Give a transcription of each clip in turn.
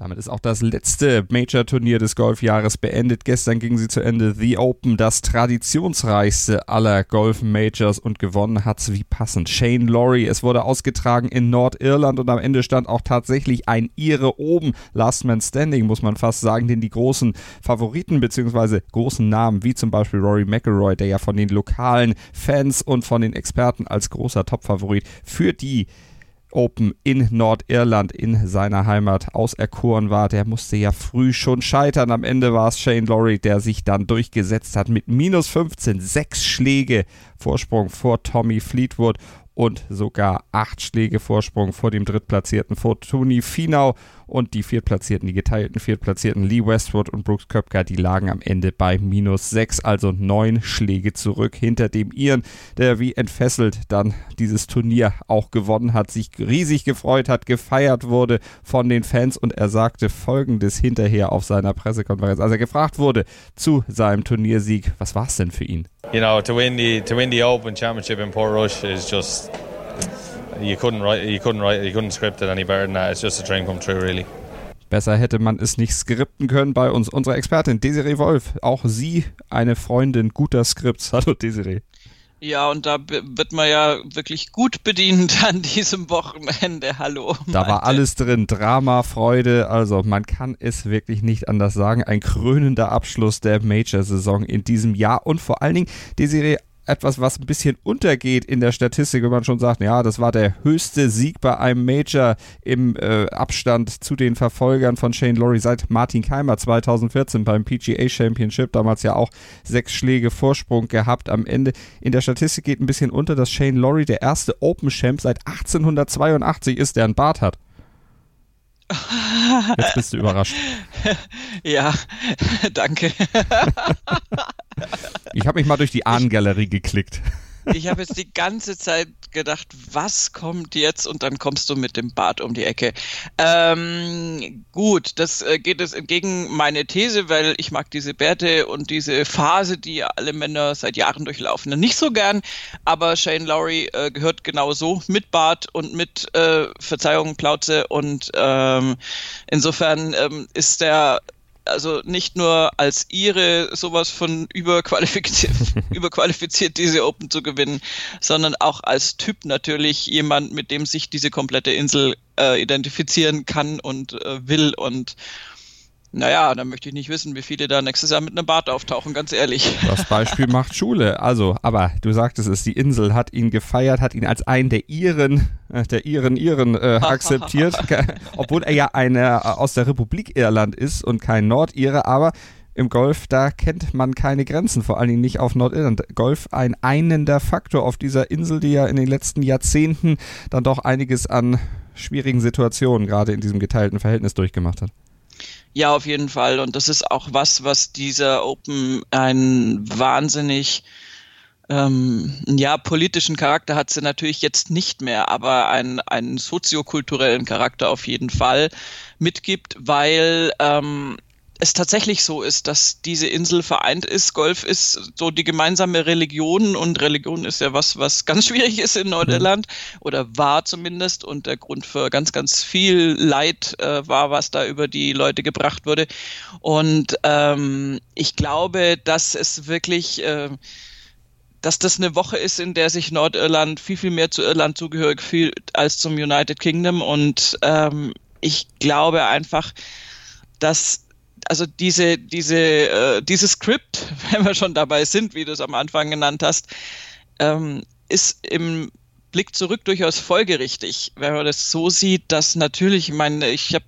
Damit ist auch das letzte Major-Turnier des Golfjahres beendet. Gestern ging sie zu Ende. The Open, das traditionsreichste aller Golf-Majors und gewonnen hat's wie passend. Shane Lowry. Es wurde ausgetragen in Nordirland und am Ende stand auch tatsächlich ein Ire oben. Last Man Standing, muss man fast sagen, denn die großen Favoriten bzw. großen Namen, wie zum Beispiel Rory McIlroy, der ja von den lokalen Fans und von den Experten als großer Top-Favorit für die Open in Nordirland in seiner Heimat auserkoren war. Der musste ja früh schon scheitern. Am Ende war es Shane Lowry, der sich dann durchgesetzt hat mit minus 15, sechs Schläge Vorsprung vor Tommy Fleetwood und sogar acht Schläge Vorsprung vor dem Drittplatzierten vor Tony Finau und die Viertplatzierten, die geteilten Viertplatzierten Lee Westwood und Brooks Köpker, die lagen am Ende bei minus sechs, also neun Schläge zurück hinter dem Iren, der wie entfesselt dann dieses Turnier auch gewonnen hat, sich riesig gefreut hat, gefeiert wurde von den Fans und er sagte folgendes hinterher auf seiner Pressekonferenz, als er gefragt wurde zu seinem Turniersieg, was war es denn für ihn? You know, to win the to win the Open Championship in Port Rush is just you couldn't write, you couldn't write, you couldn't script it any better than that. It's just a dream come true, really. Besser hätte man es nicht skripten können bei uns. Unsere Expertin Desiree Wolf, auch sie eine Freundin guter Skripts. Hallo Desiree. Ja, und da wird man ja wirklich gut bedient an diesem Wochenende. Hallo. Da war alles drin. Drama, Freude. Also man kann es wirklich nicht anders sagen. Ein krönender Abschluss der Major-Saison in diesem Jahr. Und vor allen Dingen, Desiree, etwas, was ein bisschen untergeht in der Statistik, wenn man schon sagt, ja, das war der höchste Sieg bei einem Major im äh, Abstand zu den Verfolgern von Shane Lowry seit Martin Keimer 2014 beim PGA Championship, damals ja auch sechs Schläge Vorsprung gehabt am Ende. In der Statistik geht ein bisschen unter, dass Shane Lowry der erste Open Champ seit 1882 ist, der einen Bart hat. Jetzt bist du überrascht. Ja, danke. Ich habe mich mal durch die Ahnengalerie geklickt. Ich habe jetzt die ganze Zeit gedacht, was kommt jetzt? Und dann kommst du mit dem Bart um die Ecke. Ähm, gut, das äh, geht es entgegen meine These, weil ich mag diese Bärte und diese Phase, die alle Männer seit Jahren durchlaufen, nicht so gern. Aber Shane Lowry äh, gehört genau so mit Bart und mit äh, Verzeihung, Plauze. Und ähm, insofern ähm, ist der also nicht nur als ihre sowas von überqualifiziert, überqualifiziert diese Open zu gewinnen, sondern auch als Typ natürlich jemand, mit dem sich diese komplette Insel äh, identifizieren kann und äh, will und naja, dann möchte ich nicht wissen, wie viele da nächstes Jahr mit einem Bart auftauchen, ganz ehrlich. Das Beispiel macht Schule. Also, aber du sagtest es, die Insel hat ihn gefeiert, hat ihn als einen der Iren, äh, der Iren, Iren äh, akzeptiert, obwohl er ja einer äh, aus der Republik Irland ist und kein Nordire, aber im Golf, da kennt man keine Grenzen, vor allen Dingen nicht auf Nordirland. Golf ein einender Faktor auf dieser Insel, die ja in den letzten Jahrzehnten dann doch einiges an schwierigen Situationen gerade in diesem geteilten Verhältnis durchgemacht hat. Ja, auf jeden Fall. Und das ist auch was, was dieser Open einen wahnsinnig ähm, ja, politischen Charakter hat sie natürlich jetzt nicht mehr, aber einen, einen soziokulturellen Charakter auf jeden Fall mitgibt, weil ähm, es tatsächlich so ist, dass diese Insel vereint ist. Golf ist so die gemeinsame Religion und Religion ist ja was, was ganz schwierig ist in Nordirland mhm. oder war zumindest und der Grund für ganz, ganz viel Leid äh, war, was da über die Leute gebracht wurde. Und ähm, ich glaube, dass es wirklich äh, dass das eine Woche ist, in der sich Nordirland viel, viel mehr zu Irland zugehörig fühlt als zum United Kingdom. Und ähm, ich glaube einfach, dass also diese, diese, äh, dieses Skript, wenn wir schon dabei sind, wie du es am Anfang genannt hast, ähm, ist im Blick zurück durchaus folgerichtig, wenn man das so sieht, dass natürlich, ich meine, ich habe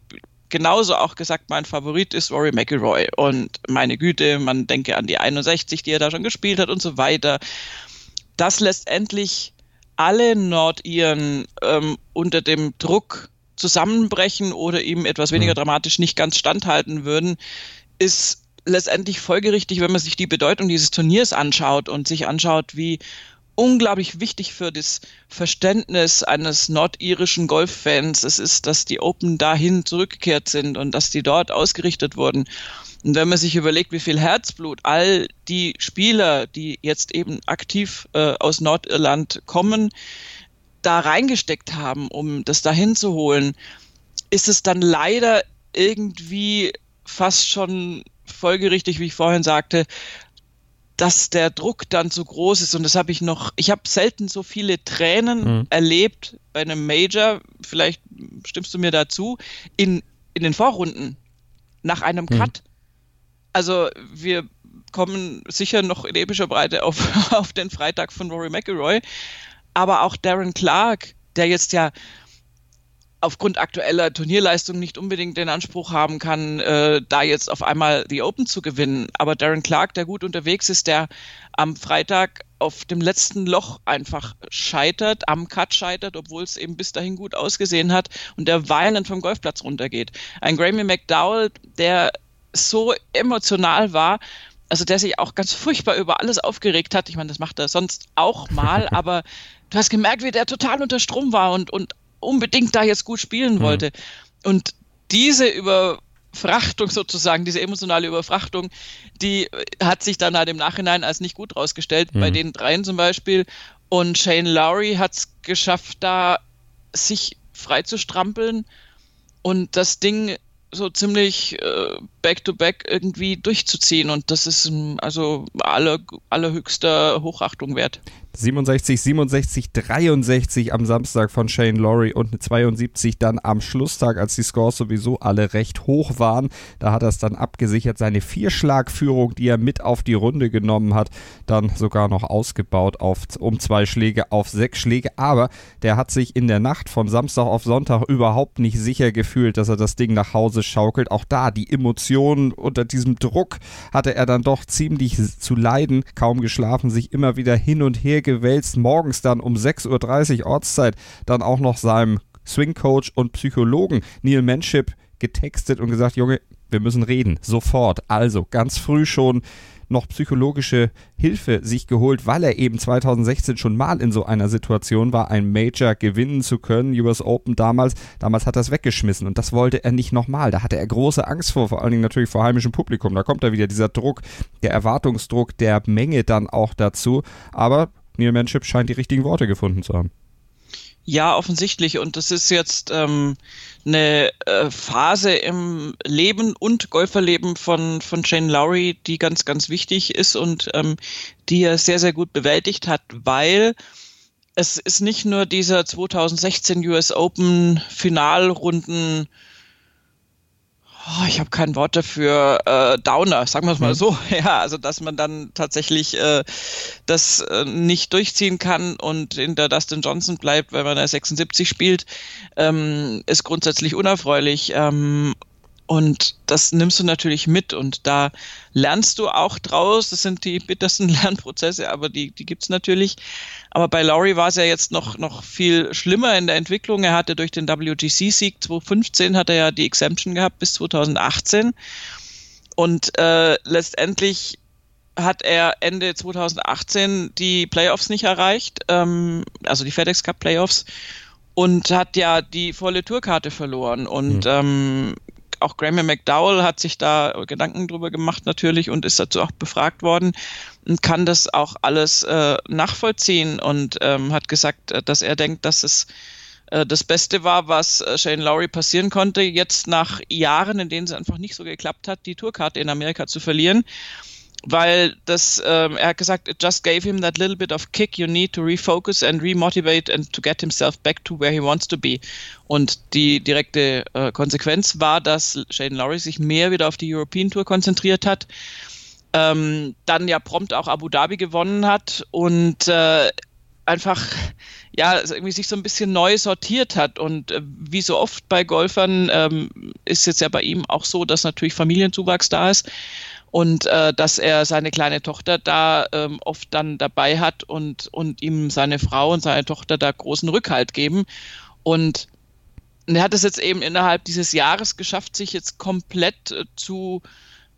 genauso auch gesagt, mein Favorit ist Rory McIlroy und meine Güte, man denke an die 61, die er da schon gespielt hat und so weiter. Dass letztendlich alle Nordiren ähm, unter dem Druck zusammenbrechen oder eben etwas weniger mhm. dramatisch nicht ganz standhalten würden, ist letztendlich folgerichtig, wenn man sich die Bedeutung dieses Turniers anschaut und sich anschaut, wie unglaublich wichtig für das Verständnis eines nordirischen Golffans es ist, dass die Open dahin zurückgekehrt sind und dass die dort ausgerichtet wurden. Und wenn man sich überlegt, wie viel Herzblut all die Spieler, die jetzt eben aktiv äh, aus Nordirland kommen, da reingesteckt haben, um das dahin zu holen, ist es dann leider irgendwie fast schon folgerichtig, wie ich vorhin sagte, dass der Druck dann zu groß ist. Und das habe ich noch, ich habe selten so viele Tränen mhm. erlebt bei einem Major, vielleicht stimmst du mir dazu, in, in den Vorrunden nach einem mhm. Cut. Also wir kommen sicher noch in epischer Breite auf, auf den Freitag von Rory McIlroy, aber auch Darren Clark, der jetzt ja aufgrund aktueller Turnierleistung nicht unbedingt den Anspruch haben kann, äh, da jetzt auf einmal die Open zu gewinnen. Aber Darren Clark, der gut unterwegs ist, der am Freitag auf dem letzten Loch einfach scheitert, am Cut scheitert, obwohl es eben bis dahin gut ausgesehen hat und der weinend vom Golfplatz runtergeht. Ein Grammy McDowell, der so emotional war, also der sich auch ganz furchtbar über alles aufgeregt hat. Ich meine, das macht er sonst auch mal, aber du hast gemerkt, wie der total unter Strom war und, und unbedingt da jetzt gut spielen mhm. wollte. Mhm. Und diese Überfrachtung sozusagen, diese emotionale Überfrachtung, die hat sich dann halt im Nachhinein als nicht gut rausgestellt, mhm. bei den dreien zum Beispiel. Und Shane Lowry hat es geschafft, da sich frei zu strampeln und das Ding so ziemlich äh, back-to-back irgendwie durchzuziehen. Und das ist also aller, allerhöchster Hochachtung wert. 67, 67, 63 am Samstag von Shane Laurie und eine 72 dann am Schlusstag, als die Scores sowieso alle recht hoch waren. Da hat er es dann abgesichert, seine Vierschlagführung, die er mit auf die Runde genommen hat, dann sogar noch ausgebaut auf, um zwei Schläge auf sechs Schläge. Aber der hat sich in der Nacht von Samstag auf Sonntag überhaupt nicht sicher gefühlt, dass er das Ding nach Hause schaukelt. Auch da die Emotionen unter diesem Druck hatte er dann doch ziemlich zu leiden, kaum geschlafen, sich immer wieder hin und her gewälzt, morgens dann um 6.30 Uhr Ortszeit dann auch noch seinem Swing-Coach und Psychologen Neil Manship getextet und gesagt, Junge, wir müssen reden, sofort. Also ganz früh schon noch psychologische Hilfe sich geholt, weil er eben 2016 schon mal in so einer Situation war, ein Major gewinnen zu können, US Open damals. Damals hat er es weggeschmissen und das wollte er nicht nochmal. Da hatte er große Angst vor, vor allen Dingen natürlich vor heimischem Publikum. Da kommt da wieder dieser Druck, der Erwartungsdruck der Menge dann auch dazu. Aber Neil Manship scheint die richtigen Worte gefunden zu haben. Ja, offensichtlich. Und das ist jetzt ähm, eine äh, Phase im Leben und Golferleben von, von Shane Lowry, die ganz, ganz wichtig ist und ähm, die er sehr, sehr gut bewältigt hat, weil es ist nicht nur dieser 2016 US Open Finalrunden oh, ich habe kein Wort dafür, äh, Downer, sagen wir es mal mhm. so. Ja, also dass man dann tatsächlich äh, das äh, nicht durchziehen kann und in der Dustin Johnson bleibt, weil man da 76 spielt, ähm, ist grundsätzlich unerfreulich. Ähm, und das nimmst du natürlich mit und da lernst du auch draus. Das sind die bittersten Lernprozesse, aber die, die gibt's natürlich. Aber bei Laurie war es ja jetzt noch, noch viel schlimmer in der Entwicklung. Er hatte durch den WGC-Sieg 2015 hat er ja die Exemption gehabt bis 2018. Und äh, letztendlich hat er Ende 2018 die Playoffs nicht erreicht, ähm, also die FedEx Cup Playoffs und hat ja die volle Tourkarte verloren. Und mhm. ähm, auch Graham McDowell hat sich da Gedanken drüber gemacht natürlich und ist dazu auch befragt worden und kann das auch alles äh, nachvollziehen und ähm, hat gesagt, äh, dass er denkt, dass es äh, das Beste war, was äh, Shane Lowry passieren konnte, jetzt nach Jahren, in denen es einfach nicht so geklappt hat, die Tourkarte in Amerika zu verlieren weil das, ähm, er hat gesagt, it just gave him that little bit of kick you need to refocus and remotivate and to get himself back to where he wants to be. Und die direkte äh, Konsequenz war, dass Shaden Lowry sich mehr wieder auf die European Tour konzentriert hat, ähm, dann ja prompt auch Abu Dhabi gewonnen hat und äh, einfach ja irgendwie sich so ein bisschen neu sortiert hat und äh, wie so oft bei Golfern ähm, ist jetzt ja bei ihm auch so, dass natürlich Familienzuwachs da ist und äh, dass er seine kleine Tochter da ähm, oft dann dabei hat und, und ihm seine Frau und seine Tochter da großen Rückhalt geben. Und er hat es jetzt eben innerhalb dieses Jahres geschafft, sich jetzt komplett äh, zu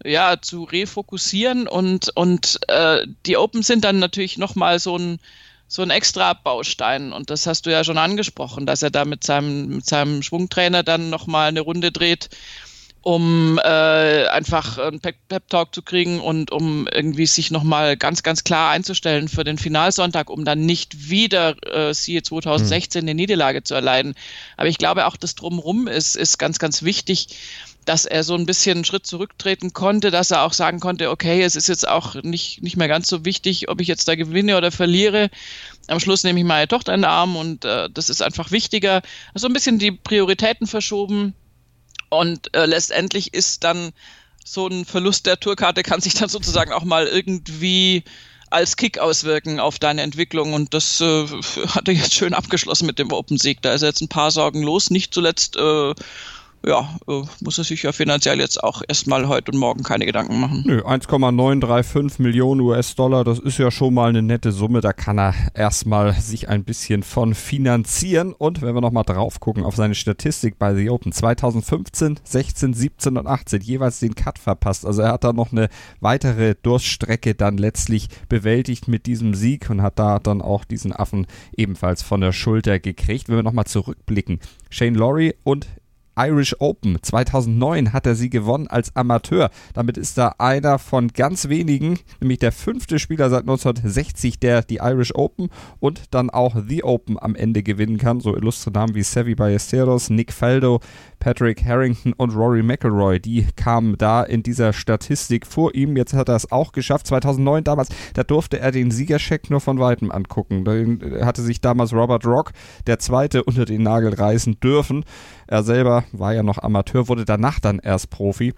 ja zu refokussieren. Und und äh, die Open sind dann natürlich noch mal so ein so ein extra Baustein. Und das hast du ja schon angesprochen, dass er da mit seinem mit seinem Schwungtrainer dann noch mal eine Runde dreht um äh, einfach einen Pep-Talk zu kriegen und um irgendwie sich nochmal ganz, ganz klar einzustellen für den Finalsonntag, um dann nicht wieder, äh, siehe 2016, mhm. eine Niederlage zu erleiden. Aber ich glaube auch, das Drumherum ist, ist ganz, ganz wichtig, dass er so ein bisschen einen Schritt zurücktreten konnte, dass er auch sagen konnte, okay, es ist jetzt auch nicht, nicht mehr ganz so wichtig, ob ich jetzt da gewinne oder verliere. Am Schluss nehme ich meine Tochter in den Arm und äh, das ist einfach wichtiger. Also ein bisschen die Prioritäten verschoben und äh, letztendlich ist dann so ein Verlust der Tourkarte kann sich dann sozusagen auch mal irgendwie als Kick auswirken auf deine Entwicklung. Und das äh, hat er jetzt schön abgeschlossen mit dem Open-Sieg. Da ist jetzt ein paar Sorgen los. Nicht zuletzt äh, ja, äh, muss er sich ja finanziell jetzt auch erstmal heute und morgen keine Gedanken machen. Nö, 1,935 Millionen US-Dollar, das ist ja schon mal eine nette Summe. Da kann er erstmal sich ein bisschen von finanzieren. Und wenn wir nochmal drauf gucken auf seine Statistik bei The Open, 2015, 16, 17 und 18 jeweils den Cut verpasst. Also er hat da noch eine weitere Durststrecke dann letztlich bewältigt mit diesem Sieg und hat da dann auch diesen Affen ebenfalls von der Schulter gekriegt. Wenn wir nochmal zurückblicken, Shane Laurie und Irish Open. 2009 hat er sie gewonnen als Amateur. Damit ist er einer von ganz wenigen, nämlich der fünfte Spieler seit 1960, der die Irish Open und dann auch The Open am Ende gewinnen kann. So illustre Namen wie Sevi Ballesteros, Nick Faldo, Patrick Harrington und Rory McIlroy, die kamen da in dieser Statistik vor ihm. Jetzt hat er es auch geschafft. 2009 damals, da durfte er den Siegercheck nur von weitem angucken. Da hatte sich damals Robert Rock, der Zweite, unter den Nagel reißen dürfen. Er selber war ja noch Amateur, wurde danach dann erst Profi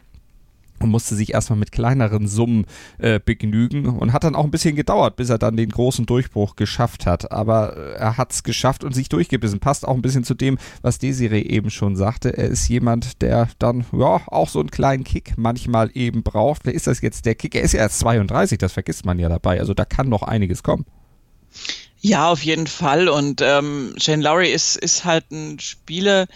und musste sich erstmal mit kleineren Summen äh, begnügen und hat dann auch ein bisschen gedauert, bis er dann den großen Durchbruch geschafft hat. Aber äh, er hat es geschafft und sich durchgebissen. Passt auch ein bisschen zu dem, was Desiree eben schon sagte. Er ist jemand, der dann ja auch so einen kleinen Kick manchmal eben braucht. Wer ist das jetzt der Kick? Er ist ja erst 32, das vergisst man ja dabei. Also da kann noch einiges kommen. Ja, auf jeden Fall. Und ähm, Shane Lowry ist, ist halt ein Spieler,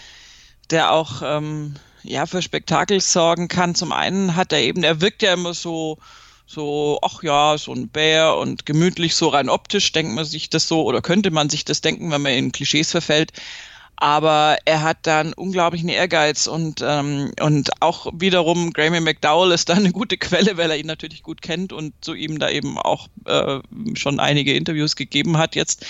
der auch ähm, ja, für Spektakel sorgen kann. Zum einen hat er eben, er wirkt ja immer so, so, ach ja, so ein Bär und gemütlich, so rein optisch denkt man sich das so oder könnte man sich das denken, wenn man in Klischees verfällt. Aber er hat dann unglaublichen Ehrgeiz und, ähm, und auch wiederum Grammy McDowell ist da eine gute Quelle, weil er ihn natürlich gut kennt und zu ihm da eben auch äh, schon einige Interviews gegeben hat jetzt.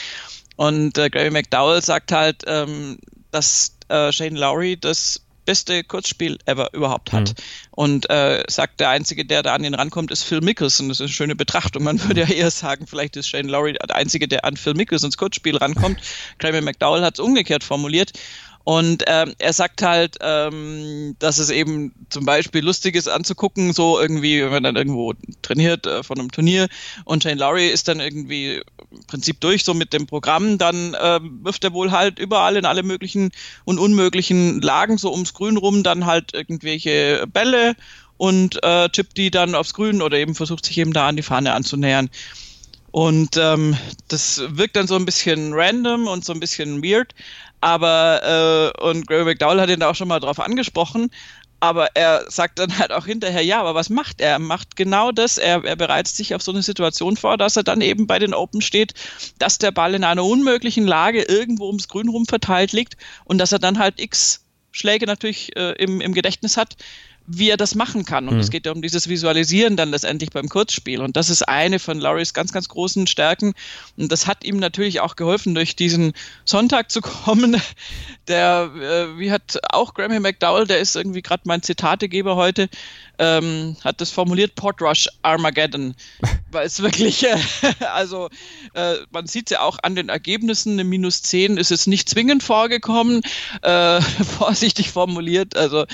Und äh, Grammy McDowell sagt halt, ähm, dass äh, Shane Lowry das beste Kurzspiel ever überhaupt hat. Mhm. Und äh, sagt, der Einzige, der da an ihn rankommt, ist Phil Mickelson. Das ist eine schöne Betrachtung. Man würde ja eher sagen, vielleicht ist Shane Lowry der Einzige, der an Phil Mickelsons Kurzspiel rankommt. Kramer McDowell hat es umgekehrt formuliert. Und ähm, er sagt halt, ähm, dass es eben zum Beispiel lustig ist anzugucken, so irgendwie, wenn man dann irgendwo trainiert äh, von einem Turnier und Shane Lowry ist dann irgendwie im Prinzip durch so mit dem Programm, dann äh, wirft er wohl halt überall in alle möglichen und unmöglichen Lagen so ums Grün rum dann halt irgendwelche Bälle und äh, tippt die dann aufs Grün oder eben versucht sich eben da an die Fahne anzunähern. Und ähm, das wirkt dann so ein bisschen random und so ein bisschen weird, aber, äh, und Gary McDowell hat ihn da auch schon mal drauf angesprochen, aber er sagt dann halt auch hinterher, ja, aber was macht er? Er macht genau das. Er, er bereitet sich auf so eine Situation vor, dass er dann eben bei den Open steht, dass der Ball in einer unmöglichen Lage irgendwo ums Grün rum verteilt liegt und dass er dann halt x Schläge natürlich äh, im, im Gedächtnis hat, wie er das machen kann. Und mhm. es geht ja um dieses Visualisieren dann letztendlich beim Kurzspiel. Und das ist eine von Laurys ganz, ganz großen Stärken. Und das hat ihm natürlich auch geholfen, durch diesen Sonntag zu kommen. Der, äh, wie hat auch Grammy McDowell, der ist irgendwie gerade mein Zitategeber heute, ähm, hat das formuliert, Port Rush Armageddon. Weil es wirklich, äh, also äh, man sieht ja auch an den Ergebnissen, eine Minus 10 ist es nicht zwingend vorgekommen, äh, vorsichtig formuliert. Also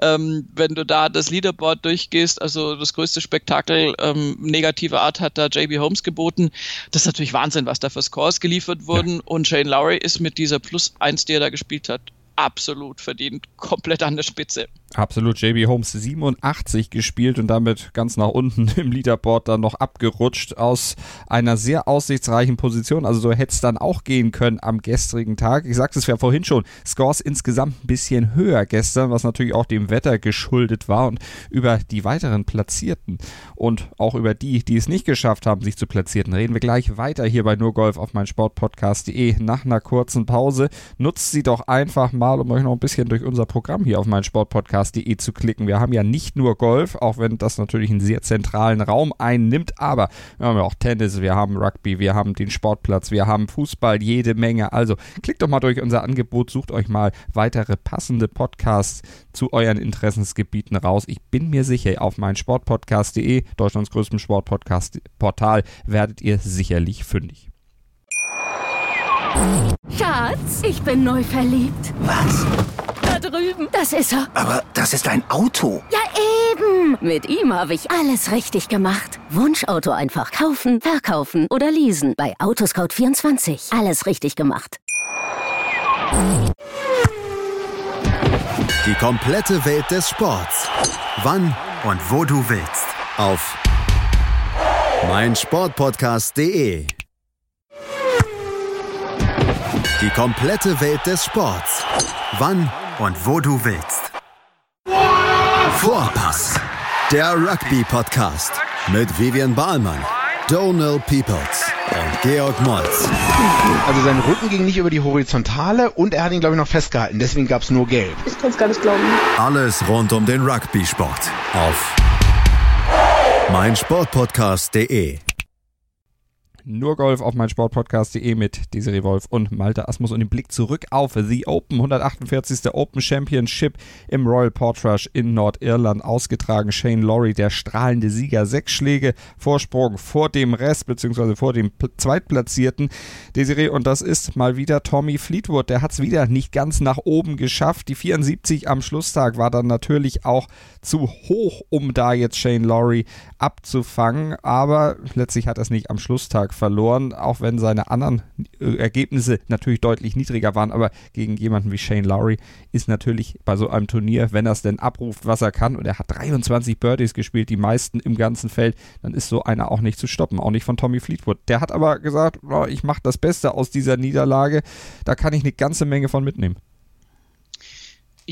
ähm, wenn du da das Leaderboard durchgehst, also das größte Spektakel ähm, negativer Art hat da JB Holmes geboten. Das ist natürlich Wahnsinn, was da für Scores geliefert wurden. Ja. Und Shane Lowry ist mit dieser Plus 1, die er da gespielt hat, absolut verdient, komplett an der Spitze. Absolut, JB Holmes 87 gespielt und damit ganz nach unten im Leaderboard dann noch abgerutscht aus einer sehr aussichtsreichen Position. Also so hätte es dann auch gehen können am gestrigen Tag. Ich sagte es ja vorhin schon, Scores insgesamt ein bisschen höher gestern, was natürlich auch dem Wetter geschuldet war und über die weiteren Platzierten und auch über die, die es nicht geschafft haben, sich zu platzieren, reden wir gleich weiter hier bei NurGolf auf mein Sportpodcast.de nach einer kurzen Pause. Nutzt sie doch einfach mal, um euch noch ein bisschen durch unser Programm hier auf mein Meinsportpodcast.de zu klicken. Wir haben ja nicht nur Golf, auch wenn das natürlich einen sehr zentralen Raum einnimmt, aber wir haben ja auch Tennis, wir haben Rugby, wir haben den Sportplatz, wir haben Fußball, jede Menge. Also klickt doch mal durch unser Angebot, sucht euch mal weitere passende Podcasts zu euren Interessensgebieten raus. Ich bin mir sicher, auf meinsportpodcast.de, Deutschlands größtem Sportpodcast-Portal, werdet ihr sicherlich fündig. Schatz, ich bin neu verliebt. Was? Drüben. Das ist er. Aber das ist ein Auto. Ja, eben. Mit ihm habe ich alles richtig gemacht. Wunschauto einfach kaufen, verkaufen oder leasen. Bei Autoscout24. Alles richtig gemacht. Die komplette Welt des Sports. Wann und wo du willst. Auf meinsportpodcast.de. Die komplette Welt des Sports. Wann und wo du willst. Vorpass. Der Rugby-Podcast mit Vivian Bahlmann, Donald Peoples und Georg Moltz. Also sein Rücken ging nicht über die Horizontale und er hat ihn, glaube ich, noch festgehalten. Deswegen gab es nur Gelb. Ich kann es gar nicht glauben. Alles rund um den Rugby-Sport auf meinsportpodcast.de. Nur Golf auf meinsportpodcast.de mit Desiree Wolf und Malte Asmus und den Blick zurück auf The Open, 148. Open Championship im Royal Portrush in Nordirland ausgetragen. Shane Lowry, der strahlende Sieger, sechs Schläge Vorsprung vor dem Rest, beziehungsweise vor dem Zweitplatzierten. Desiree, und das ist mal wieder Tommy Fleetwood. Der hat es wieder nicht ganz nach oben geschafft. Die 74 am Schlusstag war dann natürlich auch zu hoch, um da jetzt Shane Lowry abzufangen, aber letztlich hat er es nicht am Schlusstag verloren, auch wenn seine anderen äh, Ergebnisse natürlich deutlich niedriger waren. Aber gegen jemanden wie Shane Lowry ist natürlich bei so einem Turnier, wenn er es denn abruft, was er kann, und er hat 23 Birdies gespielt, die meisten im ganzen Feld, dann ist so einer auch nicht zu stoppen, auch nicht von Tommy Fleetwood. Der hat aber gesagt, oh, ich mache das Beste aus dieser Niederlage, da kann ich eine ganze Menge von mitnehmen.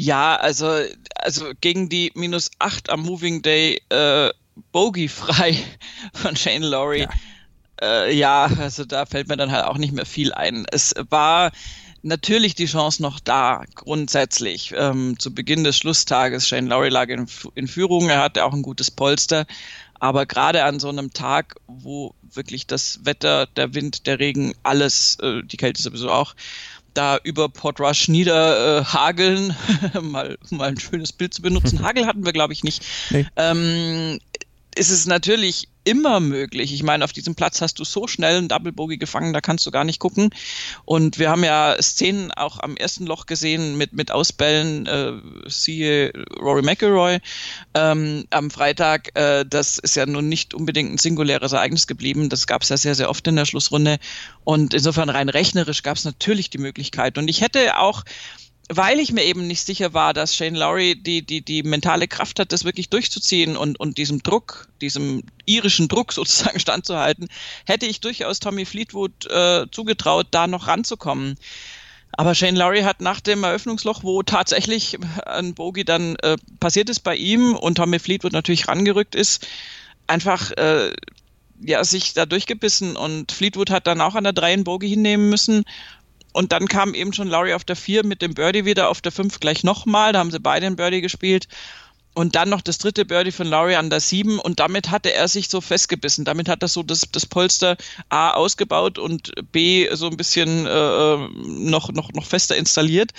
Ja, also, also gegen die minus 8 am Moving Day äh, Bogey frei von Shane Lowry. Ja äh, ja, also da fällt mir dann halt auch nicht mehr viel ein. Es war natürlich die Chance noch da, grundsätzlich. Ähm, zu Beginn des Schlusstages, Shane Lowry lag in, in Führung, er hatte auch ein gutes Polster. Aber gerade an so einem Tag, wo wirklich das Wetter, der Wind, der Regen, alles, äh, die Kälte sowieso auch, da über Port Rush niederhageln, äh, mal, mal ein schönes Bild zu benutzen. Hagel hatten wir, glaube ich, nicht. Nee. Ähm, ist es natürlich immer möglich. Ich meine, auf diesem Platz hast du so schnell einen Double Bogey gefangen, da kannst du gar nicht gucken. Und wir haben ja Szenen auch am ersten Loch gesehen mit, mit Ausbällen, äh, siehe Rory McIlroy ähm, am Freitag. Äh, das ist ja nun nicht unbedingt ein singuläres Ereignis geblieben. Das gab es ja sehr, sehr oft in der Schlussrunde. Und insofern rein rechnerisch gab es natürlich die Möglichkeit. Und ich hätte auch weil ich mir eben nicht sicher war, dass Shane Lowry die, die, die mentale Kraft hat, das wirklich durchzuziehen und, und diesem Druck, diesem irischen Druck sozusagen standzuhalten, hätte ich durchaus Tommy Fleetwood äh, zugetraut, da noch ranzukommen. Aber Shane Lowry hat nach dem Eröffnungsloch, wo tatsächlich ein Bogey dann äh, passiert ist bei ihm und Tommy Fleetwood natürlich rangerückt ist, einfach äh, ja, sich da durchgebissen und Fleetwood hat dann auch an der 3 einen Bogey hinnehmen müssen und dann kam eben schon Laurie auf der 4 mit dem Birdie wieder, auf der 5 gleich nochmal. Da haben sie beide einen Birdie gespielt. Und dann noch das dritte Birdie von Laurie an der 7 und damit hatte er sich so festgebissen. Damit hat er so das, das Polster A ausgebaut und B so ein bisschen äh, äh noch, noch, noch fester installiert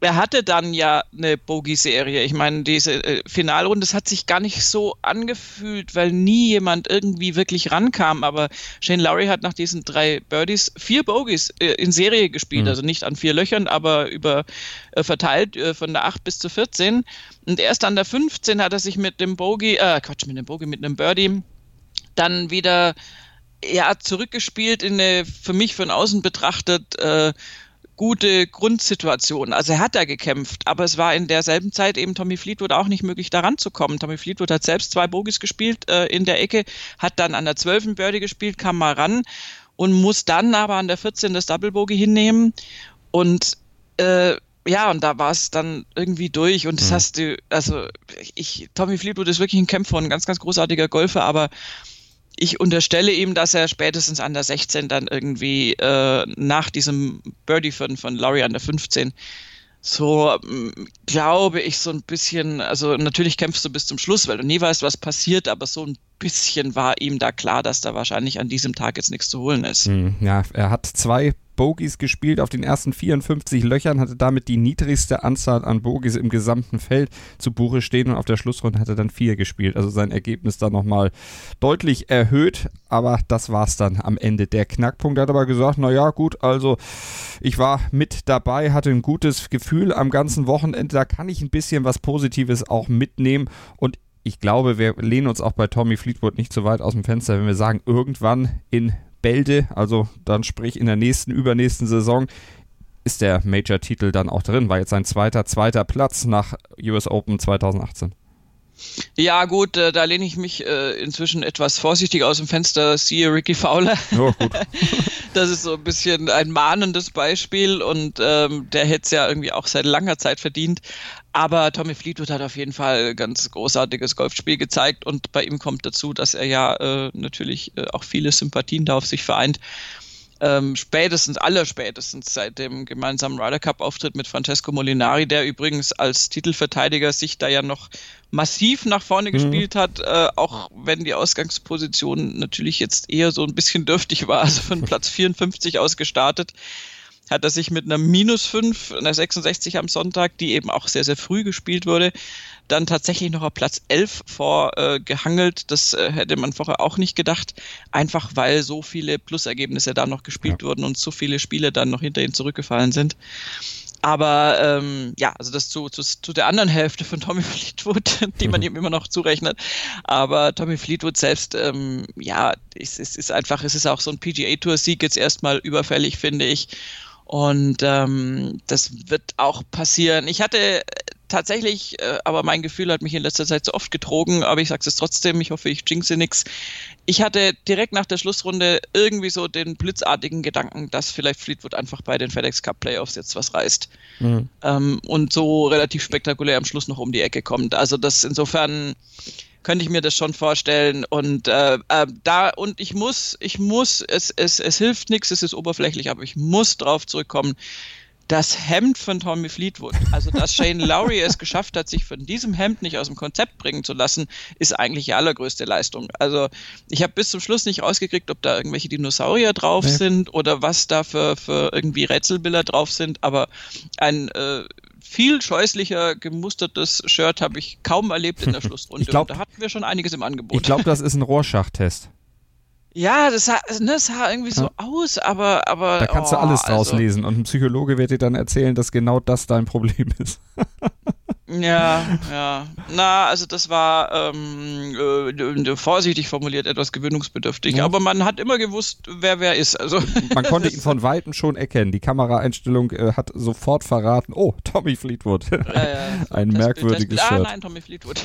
er hatte dann ja eine Bogey-Serie. Ich meine, diese äh, Finalrunde, das hat sich gar nicht so angefühlt, weil nie jemand irgendwie wirklich rankam. Aber Shane Lowry hat nach diesen drei Birdies vier Bogies äh, in Serie gespielt. Mhm. Also nicht an vier Löchern, aber über äh, verteilt äh, von der 8 bis zur 14. Und erst an der 15 hat er sich mit dem Bogey, äh, Quatsch, mit dem Bogey, mit einem Birdie dann wieder ja, zurückgespielt in eine, für mich von außen betrachtet, äh, gute Grundsituation. Also er hat da gekämpft, aber es war in derselben Zeit eben Tommy Fleetwood auch nicht möglich, da ranzukommen. Tommy Fleetwood hat selbst zwei Bogies gespielt äh, in der Ecke, hat dann an der 12. Birdie gespielt, kam mal ran und muss dann aber an der 14 das Double Bogey hinnehmen und äh, ja, und da war es dann irgendwie durch und das mhm. hast du, also ich, Tommy Fleetwood ist wirklich ein Kämpfer und ein ganz, ganz großartiger Golfer, aber ich unterstelle ihm, dass er spätestens an der 16 dann irgendwie äh, nach diesem Birdie von, von Laurie an der 15 so, ähm, glaube ich, so ein bisschen, also natürlich kämpfst du bis zum Schluss, weil du nie weißt, was passiert, aber so ein bisschen war ihm da klar, dass da wahrscheinlich an diesem Tag jetzt nichts zu holen ist. Hm, ja, er hat zwei Bogies gespielt auf den ersten 54 Löchern, hatte damit die niedrigste Anzahl an Bogies im gesamten Feld zu Buche stehen und auf der Schlussrunde hat er dann vier gespielt. Also sein Ergebnis da nochmal deutlich erhöht, aber das war es dann am Ende. Der Knackpunkt hat aber gesagt, naja gut, also ich war mit dabei, hatte ein gutes Gefühl am ganzen Wochenende, da kann ich ein bisschen was Positives auch mitnehmen und ich glaube, wir lehnen uns auch bei Tommy Fleetwood nicht so weit aus dem Fenster, wenn wir sagen, irgendwann in Bälde, also dann sprich in der nächsten, übernächsten Saison, ist der Major-Titel dann auch drin. War jetzt sein zweiter, zweiter Platz nach US Open 2018. Ja, gut, äh, da lehne ich mich äh, inzwischen etwas vorsichtig aus dem Fenster, siehe Ricky Fowler. Oh, das ist so ein bisschen ein mahnendes Beispiel und ähm, der hätte es ja irgendwie auch seit langer Zeit verdient. Aber Tommy Fleetwood hat auf jeden Fall ganz großartiges Golfspiel gezeigt und bei ihm kommt dazu, dass er ja äh, natürlich äh, auch viele Sympathien da auf sich vereint. Ähm, spätestens, allerspätestens seit dem gemeinsamen Ryder Cup Auftritt mit Francesco Molinari, der übrigens als Titelverteidiger sich da ja noch massiv nach vorne mhm. gespielt hat, äh, auch wenn die Ausgangsposition natürlich jetzt eher so ein bisschen dürftig war, also von Platz 54 aus gestartet hat er sich mit einer minus 5, einer 66 am Sonntag, die eben auch sehr, sehr früh gespielt wurde, dann tatsächlich noch auf Platz 11 vorgehangelt. Äh, das äh, hätte man vorher auch nicht gedacht, einfach weil so viele Plusergebnisse da noch gespielt ja. wurden und so viele Spiele dann noch hinter ihn zurückgefallen sind. Aber ähm, ja, also das zu, zu, zu der anderen Hälfte von Tommy Fleetwood, die man mhm. ihm immer noch zurechnet. Aber Tommy Fleetwood selbst, ähm, ja, es, es ist einfach, es ist auch so ein PGA-Tour-Sieg jetzt erstmal überfällig, finde ich. Und ähm, das wird auch passieren. Ich hatte tatsächlich, äh, aber mein Gefühl hat mich in letzter Zeit so oft getrogen, aber ich sage es trotzdem, ich hoffe, ich jinxe nix. Ich hatte direkt nach der Schlussrunde irgendwie so den blitzartigen Gedanken, dass vielleicht Fleetwood einfach bei den FedEx Cup Playoffs jetzt was reißt mhm. ähm, und so relativ spektakulär am Schluss noch um die Ecke kommt. Also das insofern könnte ich mir das schon vorstellen. Und äh, äh, da, und ich muss, ich muss, es, es, es hilft nichts, es ist oberflächlich, aber ich muss drauf zurückkommen. Das Hemd von Tommy Fleetwood, also dass Shane Lowry es geschafft hat, sich von diesem Hemd nicht aus dem Konzept bringen zu lassen, ist eigentlich die allergrößte Leistung. Also ich habe bis zum Schluss nicht rausgekriegt, ob da irgendwelche Dinosaurier drauf nee. sind oder was da für, für irgendwie Rätselbilder drauf sind, aber ein äh, viel scheußlicher gemustertes Shirt habe ich kaum erlebt in der Schlussrunde. Ich glaub, da hatten wir schon einiges im Angebot. Ich glaube, das ist ein Rohrschachtest. Ja, das sah, ne, das sah irgendwie so ja. aus, aber, aber. Da kannst oh, du alles draus also, lesen und ein Psychologe wird dir dann erzählen, dass genau das dein Problem ist. Ja, ja. Na, also das war ähm, äh, vorsichtig formuliert etwas gewöhnungsbedürftig, ja. aber man hat immer gewusst, wer wer ist. Also man konnte ihn von weitem schon erkennen. Die Kameraeinstellung äh, hat sofort verraten, oh, Tommy Fleetwood. Ja. Ein das merkwürdiges Bild, Shirt. Ah, nein, Tommy Fleetwood.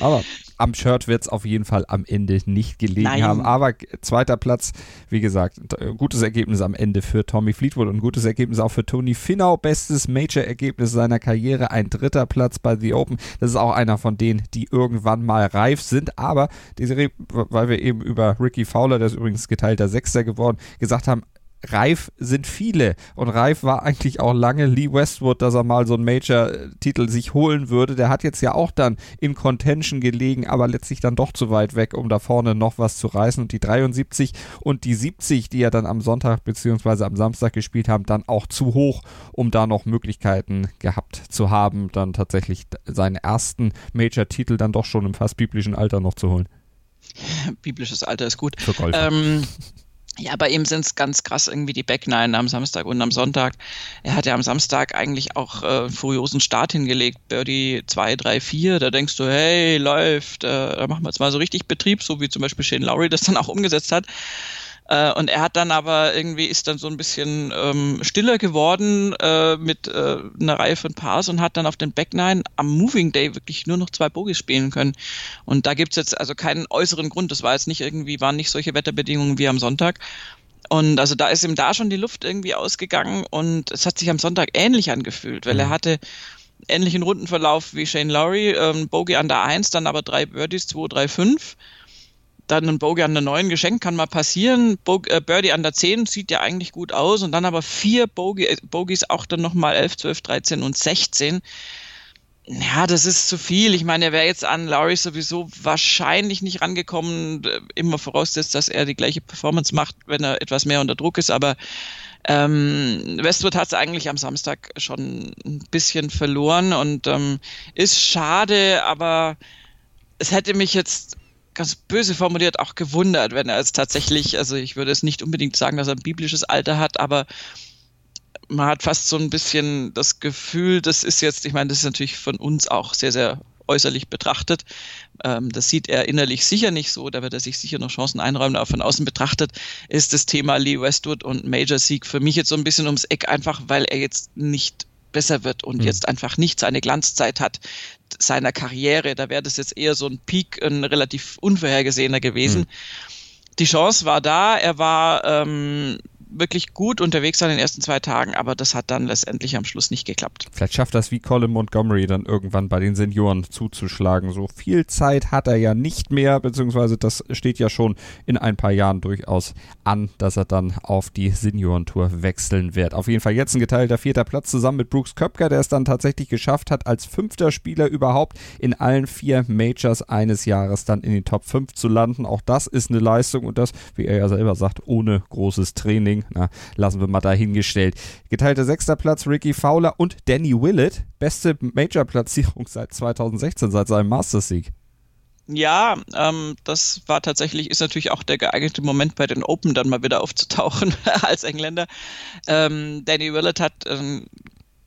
aber am Shirt wird es auf jeden Fall am Ende nicht gelegen nein. haben. Aber zweiter Platz, wie gesagt, gutes Ergebnis am Ende für Tommy Fleetwood und gutes Ergebnis auch für Tony Finau. Bestes Major-Ergebnis seiner Karriere, ein dritter Platz bei The Open. Das ist auch einer von denen, die irgendwann mal reif sind. Aber die Serie, weil wir eben über Ricky Fowler, der ist übrigens geteilter Sechster geworden, gesagt haben, reif sind viele. Und reif war eigentlich auch lange Lee Westwood, dass er mal so einen Major-Titel sich holen würde. Der hat jetzt ja auch dann in Contention gelegen, aber letztlich dann doch zu weit weg, um da vorne noch was zu reißen. Und die 73 und die 70, die er dann am Sonntag bzw. am Samstag gespielt haben, dann auch zu hoch, um da noch Möglichkeiten gehabt zu haben, dann tatsächlich seinen ersten Major-Titel dann doch schon im fast biblischen Alter noch zu holen. Biblisches Alter ist gut. Für Golfer. Ähm, ja, bei ihm sind es ganz krass irgendwie die Back Nine am Samstag und am Sonntag. Er hat ja am Samstag eigentlich auch äh, einen furiosen Start hingelegt. Birdie 2, 3, 4. Da denkst du, hey, läuft, äh, da machen wir jetzt mal so richtig Betrieb, so wie zum Beispiel Shane Lowry das dann auch umgesetzt hat. Äh, und er hat dann aber irgendwie ist dann so ein bisschen ähm, stiller geworden äh, mit äh, einer Reihe von Pars und hat dann auf den Back Nine am Moving Day wirklich nur noch zwei Bogies spielen können. Und da gibt's jetzt also keinen äußeren Grund. Das war jetzt nicht irgendwie, waren nicht solche Wetterbedingungen wie am Sonntag. Und also da ist ihm da schon die Luft irgendwie ausgegangen und es hat sich am Sonntag ähnlich angefühlt, weil er mhm. hatte ähnlichen Rundenverlauf wie Shane Lowry, ähm, Bogey an der 1, dann aber drei Birdies, 2, 3, 5 dann ein Bogey an der 9 geschenkt, kann mal passieren. Bo äh, Birdie an der 10 sieht ja eigentlich gut aus und dann aber vier Bogey, äh, Bogies auch dann nochmal 11, 12, 13 und 16. Ja, das ist zu viel. Ich meine, er wäre jetzt an Laurie sowieso wahrscheinlich nicht rangekommen, äh, immer voraussetzt, dass er die gleiche Performance macht, wenn er etwas mehr unter Druck ist. Aber ähm, Westwood hat es eigentlich am Samstag schon ein bisschen verloren und ähm, ist schade, aber es hätte mich jetzt ganz böse formuliert auch gewundert, wenn er es tatsächlich, also ich würde es nicht unbedingt sagen, dass er ein biblisches Alter hat, aber man hat fast so ein bisschen das Gefühl, das ist jetzt, ich meine, das ist natürlich von uns auch sehr, sehr äußerlich betrachtet. Ähm, das sieht er innerlich sicher nicht so, da wird er sich sicher noch Chancen einräumen, aber von außen betrachtet ist das Thema Lee Westwood und Major Sieg für mich jetzt so ein bisschen ums Eck, einfach weil er jetzt nicht besser wird und mhm. jetzt einfach nicht seine Glanzzeit hat seiner Karriere. Da wäre das jetzt eher so ein Peak, ein relativ unvorhergesehener gewesen. Mhm. Die Chance war da, er war ähm, wirklich gut unterwegs an den ersten zwei Tagen, aber das hat dann letztendlich am Schluss nicht geklappt. Vielleicht schafft das wie Colin Montgomery dann irgendwann bei den Senioren zuzuschlagen. So viel Zeit hat er ja nicht mehr, beziehungsweise das steht ja schon in ein paar Jahren durchaus an, dass er dann auf die Seniorentour wechseln wird. Auf jeden Fall jetzt ein geteilter vierter Platz zusammen mit Brooks Köpker, der es dann tatsächlich geschafft hat, als fünfter Spieler überhaupt in allen vier Majors eines Jahres dann in den Top 5 zu landen. Auch das ist eine Leistung und das, wie er ja selber sagt, ohne großes Training Ding. Na, lassen wir mal dahingestellt. Geteilter sechster Platz Ricky Fowler und Danny Willett. Beste Major-Platzierung seit 2016, seit seinem Masters-Sieg. Ja, ähm, das war tatsächlich, ist natürlich auch der geeignete Moment bei den Open dann mal wieder aufzutauchen als Engländer. Ähm, Danny Willett hat ein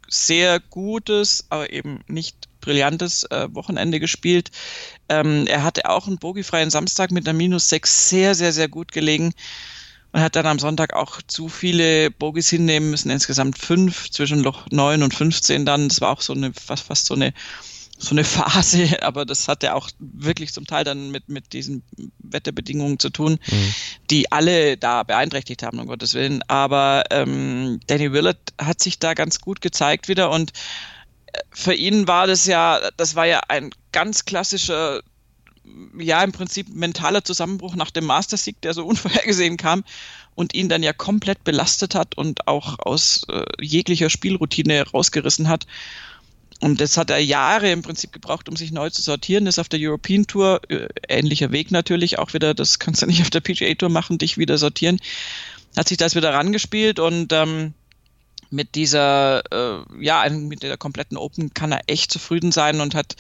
sehr gutes, aber eben nicht brillantes äh, Wochenende gespielt. Ähm, er hatte auch einen bogiefreien Samstag mit einer Minus 6 sehr, sehr, sehr gut gelegen und hat dann am Sonntag auch zu viele Bogies hinnehmen müssen, insgesamt fünf, zwischen Loch 9 und 15 dann. Das war auch so eine, fast, fast so eine, so eine Phase, aber das hat ja auch wirklich zum Teil dann mit, mit diesen Wetterbedingungen zu tun, mhm. die alle da beeinträchtigt haben, um Gottes Willen. Aber ähm, Danny Willett hat sich da ganz gut gezeigt wieder und äh, für ihn war das ja, das war ja ein ganz klassischer ja im Prinzip mentaler Zusammenbruch nach dem Mastersieg, der so unvorhergesehen kam und ihn dann ja komplett belastet hat und auch aus äh, jeglicher Spielroutine rausgerissen hat. Und das hat er Jahre im Prinzip gebraucht, um sich neu zu sortieren. Das ist auf der European Tour äh, ähnlicher Weg natürlich auch wieder. Das kannst du nicht auf der PGA Tour machen, dich wieder sortieren. Hat sich das wieder rangespielt und ähm, mit dieser, äh, ja, mit der kompletten Open kann er echt zufrieden sein und hat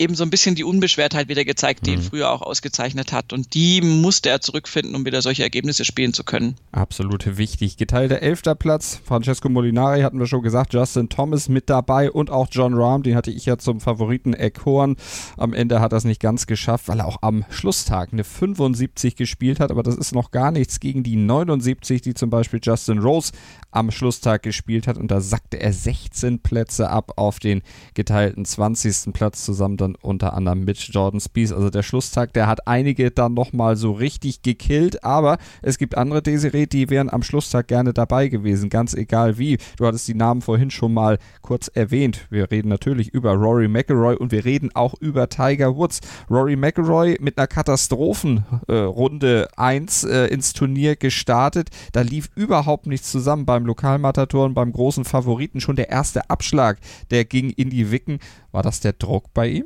eben so ein bisschen die Unbeschwertheit wieder gezeigt, die ihn mhm. früher auch ausgezeichnet hat. Und die musste er zurückfinden, um wieder solche Ergebnisse spielen zu können. Absolut wichtig. Geteilter elfter Platz. Francesco Molinari hatten wir schon gesagt, Justin Thomas mit dabei und auch John Rahm, den hatte ich ja zum Favoriten Eckhorn. Am Ende hat er es nicht ganz geschafft, weil er auch am Schlusstag eine 75 gespielt hat, aber das ist noch gar nichts gegen die 79, die zum Beispiel Justin Rose am Schlusstag gespielt hat und da sackte er 16 Plätze ab auf den geteilten 20. Platz zusammen dann unter anderem mit Jordan Spees. Also der Schlusstag, der hat einige dann nochmal so richtig gekillt, aber es gibt andere Desiree, die wären am Schlusstag gerne dabei gewesen, ganz egal wie. Du hattest die Namen vorhin schon mal kurz erwähnt. Wir reden natürlich über Rory McIlroy und wir reden auch über Tiger Woods. Rory McIlroy mit einer Katastrophenrunde äh, 1 äh, ins Turnier gestartet. Da lief überhaupt nichts zusammen beim Lokalmatador und beim großen Favoriten. Schon der erste Abschlag, der ging in die Wicken. War das der Druck bei ihm?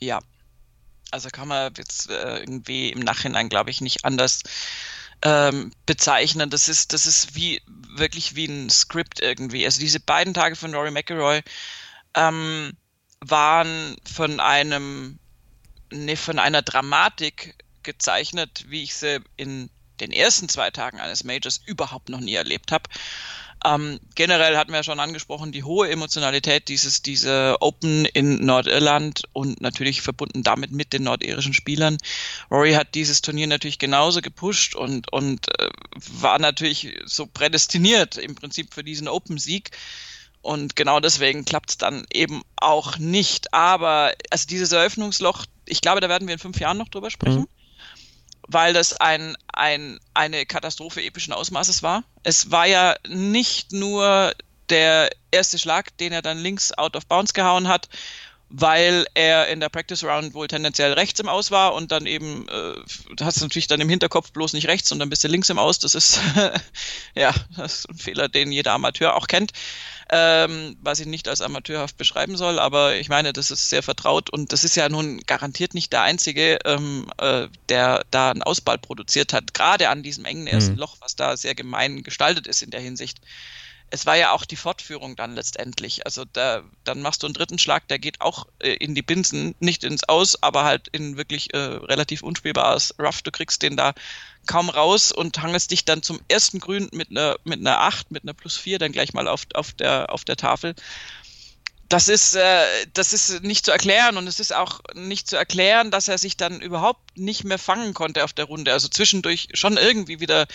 Ja, also kann man jetzt äh, irgendwie im Nachhinein, glaube ich, nicht anders ähm, bezeichnen. Das ist, das ist wie wirklich wie ein Skript irgendwie. Also diese beiden Tage von Rory McIlroy ähm, waren von einem, ne, von einer Dramatik gezeichnet, wie ich sie in den ersten zwei Tagen eines Majors überhaupt noch nie erlebt habe. Ähm, generell hatten wir ja schon angesprochen, die hohe Emotionalität dieses, diese Open in Nordirland und natürlich verbunden damit mit den nordirischen Spielern. Rory hat dieses Turnier natürlich genauso gepusht und, und äh, war natürlich so prädestiniert im Prinzip für diesen Open-Sieg. Und genau deswegen klappt es dann eben auch nicht. Aber also dieses Eröffnungsloch, ich glaube, da werden wir in fünf Jahren noch drüber sprechen. Mhm weil das ein, ein, eine Katastrophe epischen Ausmaßes war. Es war ja nicht nur der erste Schlag, den er dann links out of bounds gehauen hat weil er in der Practice Round wohl tendenziell rechts im Aus war und dann eben, äh, hast du natürlich dann im Hinterkopf bloß nicht rechts und dann bist du links im Aus. Das ist, ja, das ist ein Fehler, den jeder Amateur auch kennt, ähm, was ich nicht als amateurhaft beschreiben soll, aber ich meine, das ist sehr vertraut und das ist ja nun garantiert nicht der Einzige, ähm, äh, der da einen Ausball produziert hat, gerade an diesem engen ersten mhm. Loch, was da sehr gemein gestaltet ist in der Hinsicht es war ja auch die Fortführung dann letztendlich. Also da, dann machst du einen dritten Schlag, der geht auch äh, in die Binsen, nicht ins Aus, aber halt in wirklich äh, relativ unspielbares Rough. Du kriegst den da kaum raus und hangelst dich dann zum ersten Grün mit einer mit einer 8, mit einer plus 4 dann gleich mal auf, auf, der, auf der Tafel. Das ist, äh, das ist nicht zu erklären und es ist auch nicht zu erklären, dass er sich dann überhaupt nicht mehr fangen konnte auf der Runde. Also zwischendurch schon irgendwie wieder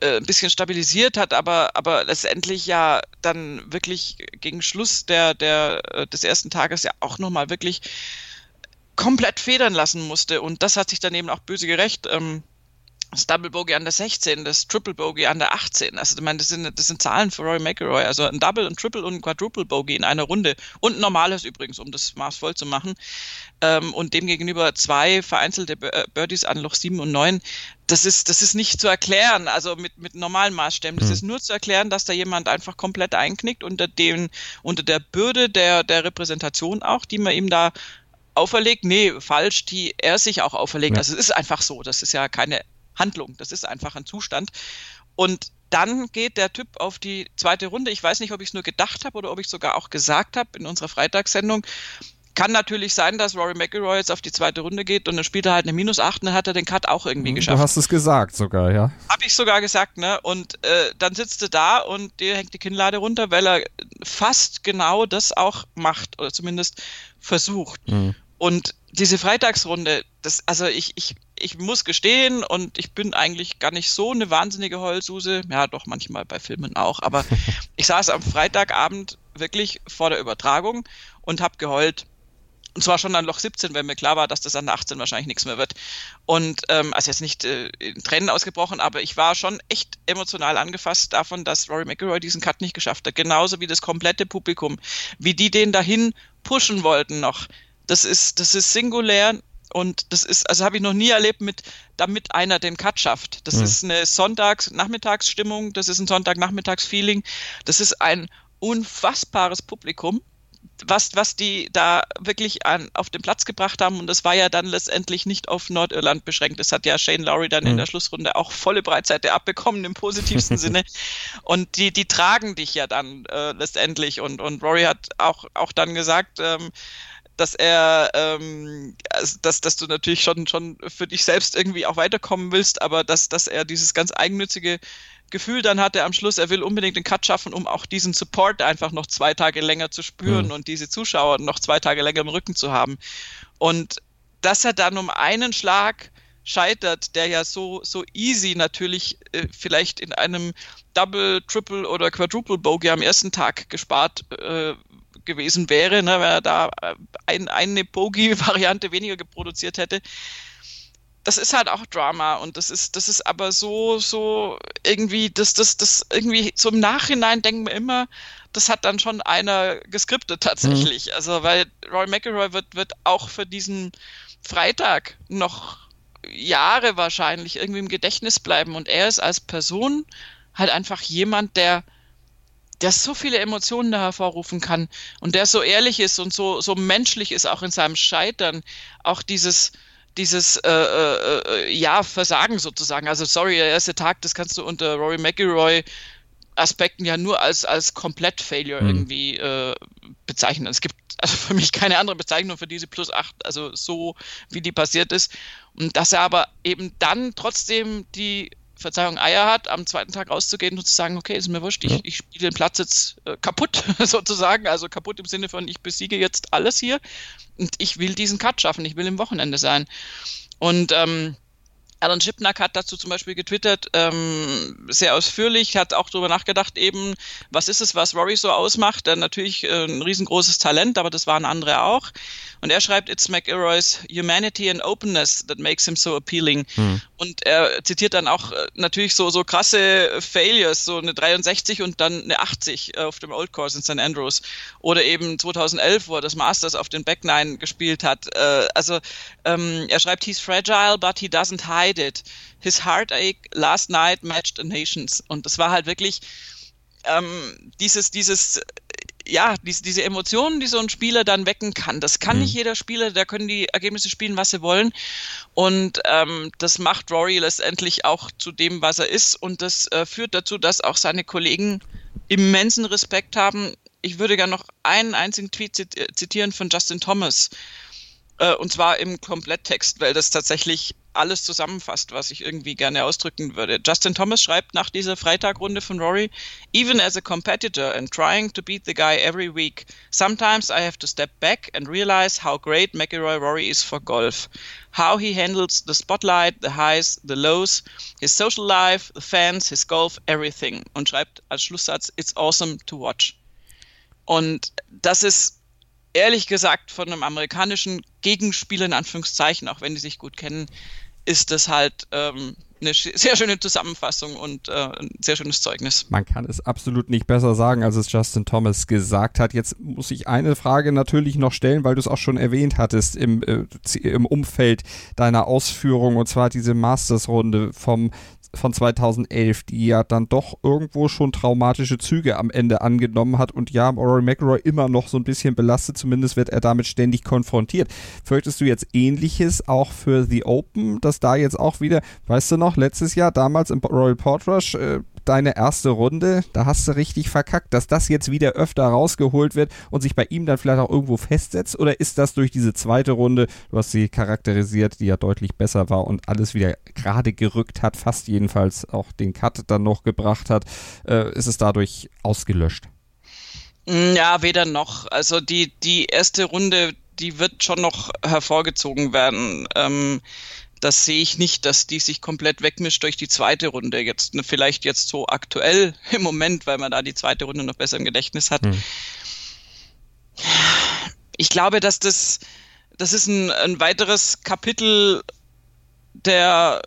äh, ein bisschen stabilisiert hat, aber, aber letztendlich ja dann wirklich gegen Schluss der, der, äh, des ersten Tages ja auch nochmal wirklich komplett federn lassen musste. Und das hat sich dann eben auch böse gerecht. Ähm, das Double Bogey an der 16, das Triple Bogey an der 18. Also, ich meine, das sind, das sind Zahlen für Roy McIlroy. Also ein Double, ein Triple und ein Quadruple Bogey in einer Runde. Und ein normales übrigens, um das Maß voll zu machen. Ähm, und demgegenüber zwei vereinzelte äh, Birdies an Loch 7 und 9. Das ist, das ist nicht zu erklären, also mit, mit normalen Maßstäben. Das mhm. ist nur zu erklären, dass da jemand einfach komplett einknickt unter den, unter der Bürde der, der Repräsentation auch, die man ihm da auferlegt. Nee, falsch, die er sich auch auferlegt. Ja. Also es ist einfach so. Das ist ja keine Handlung. Das ist einfach ein Zustand. Und dann geht der Typ auf die zweite Runde. Ich weiß nicht, ob ich es nur gedacht habe oder ob ich sogar auch gesagt habe in unserer Freitagssendung. Kann natürlich sein, dass Rory McIlroy jetzt auf die zweite Runde geht und dann spielt er halt eine Minus 8 und dann hat er den Cut auch irgendwie geschafft. Du hast es gesagt sogar, ja. Habe ich sogar gesagt, ne? Und äh, dann sitzt er da und dir hängt die Kinnlade runter, weil er fast genau das auch macht oder zumindest versucht. Mhm. Und diese Freitagsrunde, das, also ich, ich, ich muss gestehen und ich bin eigentlich gar nicht so eine wahnsinnige Heulsuse. Ja, doch manchmal bei Filmen auch. Aber ich saß am Freitagabend wirklich vor der Übertragung und habe geheult. Und zwar schon an Loch 17, weil mir klar war, dass das an der 18 wahrscheinlich nichts mehr wird. Und ähm, also jetzt nicht äh, in Tränen ausgebrochen, aber ich war schon echt emotional angefasst davon, dass Rory McIlroy diesen Cut nicht geschafft hat. Genauso wie das komplette Publikum. Wie die den dahin pushen wollten noch. Das ist, das ist singulär und das ist, also habe ich noch nie erlebt, mit, damit einer den Cut schafft. Das mhm. ist eine Sonntags-Nachmittagsstimmung, das ist ein Sonntagnachmittagsfeeling, das ist ein unfassbares Publikum, was, was die da wirklich an, auf den Platz gebracht haben. Und das war ja dann letztendlich nicht auf Nordirland beschränkt. Das hat ja Shane Lowry dann mhm. in der Schlussrunde auch volle Breitseite abbekommen im positivsten Sinne. Und die, die tragen dich ja dann äh, letztendlich. Und, und Rory hat auch, auch dann gesagt, ähm, dass er, ähm, also dass, dass du natürlich schon, schon für dich selbst irgendwie auch weiterkommen willst, aber dass, dass er dieses ganz eigennützige Gefühl dann hatte am Schluss, er will unbedingt den Cut schaffen, um auch diesen Support einfach noch zwei Tage länger zu spüren mhm. und diese Zuschauer noch zwei Tage länger im Rücken zu haben. Und dass er dann um einen Schlag scheitert, der ja so, so easy natürlich äh, vielleicht in einem Double, Triple oder Quadruple Bogey am ersten Tag gespart äh, gewesen wäre, ne, wenn er da äh, ein, eine Bogey-Variante weniger geproduziert hätte. Das ist halt auch Drama und das ist, das ist aber so, so irgendwie, das, das, das irgendwie so im Nachhinein denken wir immer, das hat dann schon einer geskriptet tatsächlich. Mhm. Also, weil Roy McElroy wird, wird auch für diesen Freitag noch Jahre wahrscheinlich irgendwie im Gedächtnis bleiben und er ist als Person halt einfach jemand, der der so viele Emotionen da hervorrufen kann und der so ehrlich ist und so, so menschlich ist, auch in seinem Scheitern, auch dieses, dieses äh, äh, äh, ja, Versagen sozusagen. Also sorry, der erste Tag, das kannst du unter Rory McIlroy Aspekten ja nur als, als Komplett-Failure mhm. irgendwie äh, bezeichnen. Es gibt also für mich keine andere Bezeichnung für diese Plus 8, also so wie die passiert ist. Und dass er aber eben dann trotzdem die Verzeihung, Eier hat, am zweiten Tag rauszugehen und zu sagen, okay, ist mir wurscht, ich, ich spiele den Platz jetzt äh, kaputt, sozusagen, also kaputt im Sinne von, ich besiege jetzt alles hier und ich will diesen Cut schaffen, ich will im Wochenende sein. Und ähm, Alan Schipnack hat dazu zum Beispiel getwittert, ähm, sehr ausführlich, hat auch darüber nachgedacht, eben, was ist es, was Rory so ausmacht? Dann natürlich äh, ein riesengroßes Talent, aber das waren andere auch. Und er schreibt, it's McIlroy's humanity and openness that makes him so appealing. Hm. Und er zitiert dann auch äh, natürlich so, so krasse Failures, so eine 63 und dann eine 80 äh, auf dem Old Course in St. Andrews. Oder eben 2011, wo er das Masters auf den Back Nine gespielt hat. Äh, also ähm, er schreibt, he's fragile, but he doesn't hide it. His heartache last night matched the nations. Und das war halt wirklich ähm, dieses, dieses ja, diese, diese Emotionen, die so ein Spieler dann wecken kann, das kann mhm. nicht jeder Spieler, da können die Ergebnisse spielen, was sie wollen. Und ähm, das macht Rory letztendlich auch zu dem, was er ist. Und das äh, führt dazu, dass auch seine Kollegen immensen Respekt haben. Ich würde gerne noch einen einzigen Tweet zitieren von Justin Thomas. Äh, und zwar im Kompletttext, weil das tatsächlich alles zusammenfasst, was ich irgendwie gerne ausdrücken würde. Justin Thomas schreibt nach dieser Freitagrunde von Rory, even as a competitor and trying to beat the guy every week, sometimes I have to step back and realize how great McIlroy Rory is for golf. How he handles the spotlight, the highs, the lows, his social life, the fans, his golf, everything. Und schreibt als Schlusssatz, it's awesome to watch. Und das ist ehrlich gesagt von einem amerikanischen Gegenspieler in Anführungszeichen, auch wenn die sich gut kennen, ist das halt ähm, eine sehr schöne Zusammenfassung und äh, ein sehr schönes Zeugnis. Man kann es absolut nicht besser sagen, als es Justin Thomas gesagt hat. Jetzt muss ich eine Frage natürlich noch stellen, weil du es auch schon erwähnt hattest im, äh, im Umfeld deiner Ausführung, und zwar diese Masters-Runde vom von 2011, die ja dann doch irgendwo schon traumatische Züge am Ende angenommen hat und ja, Rory McIlroy immer noch so ein bisschen belastet, zumindest wird er damit ständig konfrontiert. Fürchtest du jetzt ähnliches auch für The Open, dass da jetzt auch wieder, weißt du noch, letztes Jahr damals im Royal Portrush, äh, deine erste Runde, da hast du richtig verkackt, dass das jetzt wieder öfter rausgeholt wird und sich bei ihm dann vielleicht auch irgendwo festsetzt? Oder ist das durch diese zweite Runde, du hast sie charakterisiert, die ja deutlich besser war und alles wieder gerade gerückt hat, fast jedenfalls auch den Cut dann noch gebracht hat, äh, ist es dadurch ausgelöscht? Mm, ja, weder noch. Also die, die erste Runde, die wird schon noch hervorgezogen werden. Ähm, das sehe ich nicht, dass die sich komplett wegmischt durch die zweite Runde. Jetzt ne, vielleicht jetzt so aktuell im Moment, weil man da die zweite Runde noch besser im Gedächtnis hat. Hm. Ich glaube, dass das, das ist ein, ein weiteres Kapitel der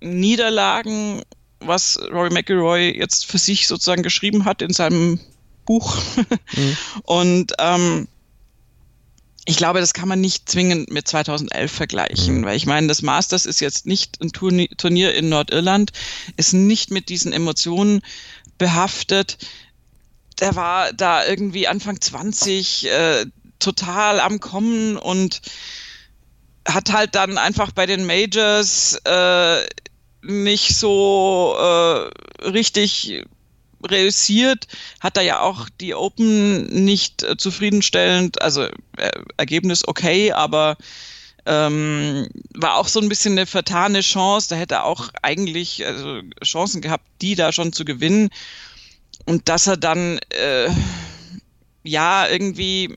Niederlagen, was Rory McIlroy jetzt für sich sozusagen geschrieben hat in seinem Buch. Mhm. Und ähm, ich glaube, das kann man nicht zwingend mit 2011 vergleichen, mhm. weil ich meine, das Masters ist jetzt nicht ein Turnier in Nordirland, ist nicht mit diesen Emotionen behaftet. Der war da irgendwie Anfang 20 äh, total am Kommen und hat halt dann einfach bei den Majors äh, nicht so äh, richtig reüssiert, hat er ja auch die Open nicht äh, zufriedenstellend, also äh, Ergebnis okay, aber ähm, war auch so ein bisschen eine vertane Chance. Da hätte er auch eigentlich also Chancen gehabt, die da schon zu gewinnen. Und dass er dann äh, ja irgendwie,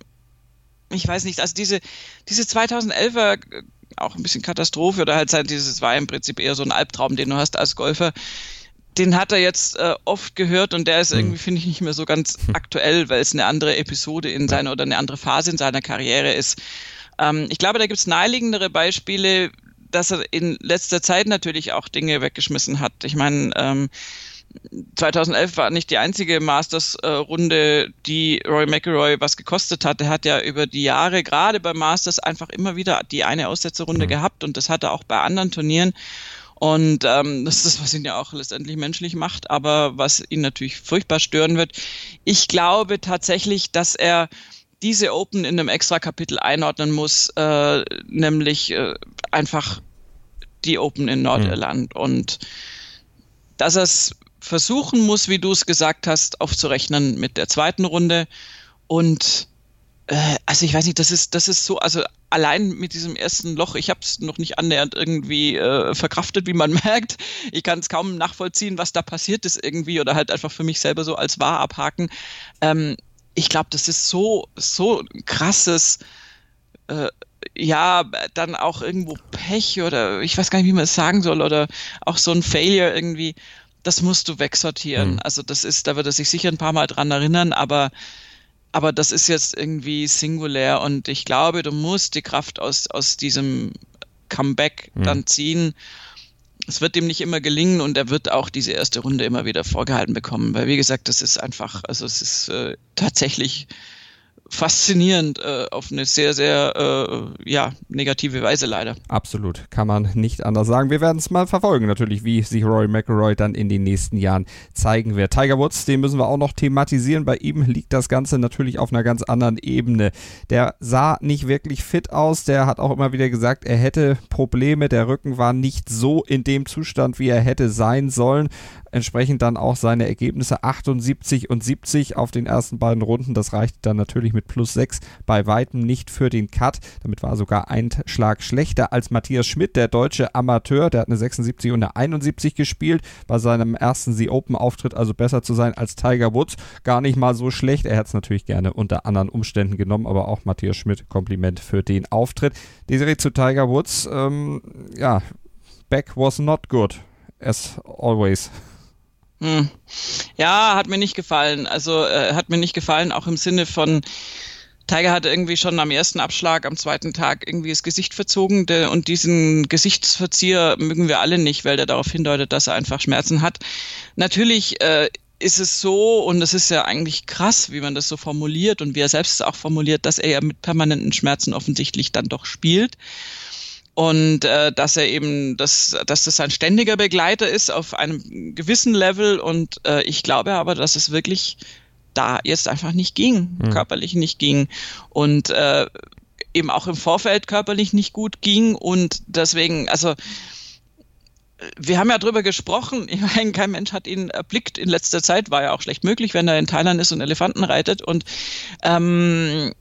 ich weiß nicht, also diese, diese 2011er äh, auch ein bisschen Katastrophe oder halt dieses war im Prinzip eher so ein Albtraum, den du hast als Golfer den hat er jetzt äh, oft gehört und der ist irgendwie, hm. finde ich, nicht mehr so ganz aktuell, weil es eine andere Episode in seiner oder eine andere Phase in seiner Karriere ist. Ähm, ich glaube, da gibt es naheliegendere Beispiele, dass er in letzter Zeit natürlich auch Dinge weggeschmissen hat. Ich meine, ähm, 2011 war nicht die einzige Masters-Runde, die Roy McIlroy was gekostet hat. Er hat ja über die Jahre gerade bei Masters einfach immer wieder die eine Aussetzerrunde mhm. gehabt und das hat er auch bei anderen Turnieren. Und ähm, das ist das, was ihn ja auch letztendlich menschlich macht, aber was ihn natürlich furchtbar stören wird. Ich glaube tatsächlich, dass er diese Open in einem extra Kapitel einordnen muss, äh, nämlich äh, einfach die Open in Nordirland. Mhm. Und dass er es versuchen muss, wie du es gesagt hast, aufzurechnen mit der zweiten Runde. Und äh, also ich weiß nicht, das ist, das ist so, also allein mit diesem ersten Loch, ich habe es noch nicht annähernd irgendwie äh, verkraftet, wie man merkt. Ich kann es kaum nachvollziehen, was da passiert ist irgendwie oder halt einfach für mich selber so als wahr abhaken. Ähm, ich glaube, das ist so, so krasses, äh, ja, dann auch irgendwo Pech oder ich weiß gar nicht, wie man es sagen soll oder auch so ein Failure irgendwie. Das musst du wegsortieren. Mhm. Also das ist, da wird er sich sicher ein paar Mal dran erinnern, aber aber das ist jetzt irgendwie singulär und ich glaube, du musst die Kraft aus, aus diesem Comeback mhm. dann ziehen. es wird ihm nicht immer gelingen und er wird auch diese erste Runde immer wieder vorgehalten bekommen, weil wie gesagt, das ist einfach, also es ist äh, tatsächlich faszinierend äh, auf eine sehr, sehr äh, ja, negative Weise leider. Absolut, kann man nicht anders sagen. Wir werden es mal verfolgen, natürlich, wie sich Roy McElroy dann in den nächsten Jahren zeigen wird. Tiger Woods, den müssen wir auch noch thematisieren. Bei ihm liegt das Ganze natürlich auf einer ganz anderen Ebene. Der sah nicht wirklich fit aus. Der hat auch immer wieder gesagt, er hätte Probleme. Der Rücken war nicht so in dem Zustand, wie er hätte sein sollen entsprechend dann auch seine Ergebnisse 78 und 70 auf den ersten beiden Runden. Das reicht dann natürlich mit plus 6 bei weitem nicht für den Cut. Damit war sogar ein Schlag schlechter als Matthias Schmidt, der deutsche Amateur. Der hat eine 76 und eine 71 gespielt. Bei seinem ersten The Open Auftritt also besser zu sein als Tiger Woods. Gar nicht mal so schlecht. Er hätte es natürlich gerne unter anderen Umständen genommen, aber auch Matthias Schmidt Kompliment für den Auftritt. Die Serie zu Tiger Woods, ähm, ja, back was not good, as always. Hm. Ja, hat mir nicht gefallen. Also äh, hat mir nicht gefallen, auch im Sinne von Tiger hat irgendwie schon am ersten Abschlag, am zweiten Tag irgendwie das Gesicht verzogen der, und diesen Gesichtsverzieher mögen wir alle nicht, weil der darauf hindeutet, dass er einfach Schmerzen hat. Natürlich äh, ist es so, und es ist ja eigentlich krass, wie man das so formuliert und wie er selbst es auch formuliert, dass er ja mit permanenten Schmerzen offensichtlich dann doch spielt und äh, dass er eben, dass, dass das ein ständiger Begleiter ist auf einem gewissen Level. Und äh, ich glaube aber, dass es wirklich da jetzt einfach nicht ging, mhm. körperlich nicht ging. Und äh, eben auch im Vorfeld körperlich nicht gut ging. Und deswegen, also wir haben ja drüber gesprochen, ich meine, kein Mensch hat ihn erblickt in letzter Zeit, war ja auch schlecht möglich, wenn er in Thailand ist und Elefanten reitet. Und ähm,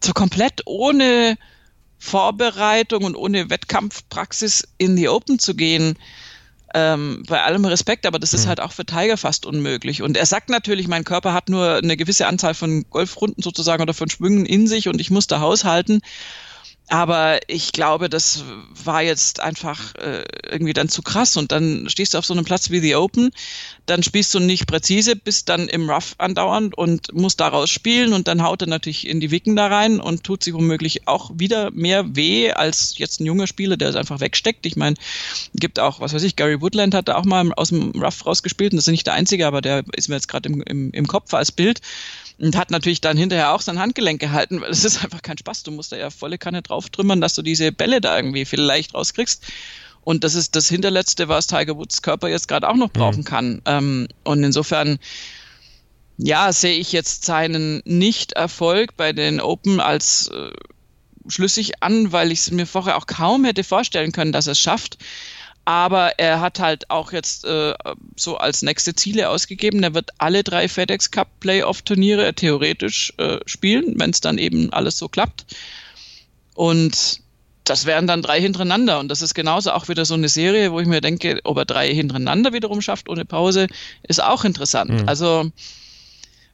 so komplett ohne Vorbereitung und ohne Wettkampfpraxis in die Open zu gehen, ähm, bei allem Respekt, aber das ist mhm. halt auch für Tiger fast unmöglich. Und er sagt natürlich, mein Körper hat nur eine gewisse Anzahl von Golfrunden sozusagen oder von Schwüngen in sich und ich muss da haushalten. Aber ich glaube, das war jetzt einfach äh, irgendwie dann zu krass. Und dann stehst du auf so einem Platz wie The Open, dann spielst du nicht präzise, bist dann im Rough andauernd und musst daraus spielen und dann haut er natürlich in die Wicken da rein und tut sich womöglich auch wieder mehr weh als jetzt ein junger Spieler, der es einfach wegsteckt. Ich meine, gibt auch, was weiß ich, Gary Woodland hat da auch mal aus dem Rough rausgespielt und das ist nicht der einzige, aber der ist mir jetzt gerade im, im, im Kopf als Bild und hat natürlich dann hinterher auch sein Handgelenk gehalten, weil es ist einfach kein Spaß. Du musst da ja volle Kanne drauf trümmern, dass du diese Bälle da irgendwie vielleicht rauskriegst. Und das ist das Hinterletzte, was Tiger Woods Körper jetzt gerade auch noch brauchen mhm. kann. Ähm, und insofern, ja, sehe ich jetzt seinen Nicht-Erfolg bei den Open als äh, schlüssig an, weil ich es mir vorher auch kaum hätte vorstellen können, dass er es schafft. Aber er hat halt auch jetzt äh, so als nächste Ziele ausgegeben. Er wird alle drei FedEx Cup Playoff Turniere theoretisch äh, spielen, wenn es dann eben alles so klappt. Und das wären dann drei hintereinander. Und das ist genauso auch wieder so eine Serie, wo ich mir denke, ob er drei hintereinander wiederum schafft ohne Pause, ist auch interessant. Mhm. Also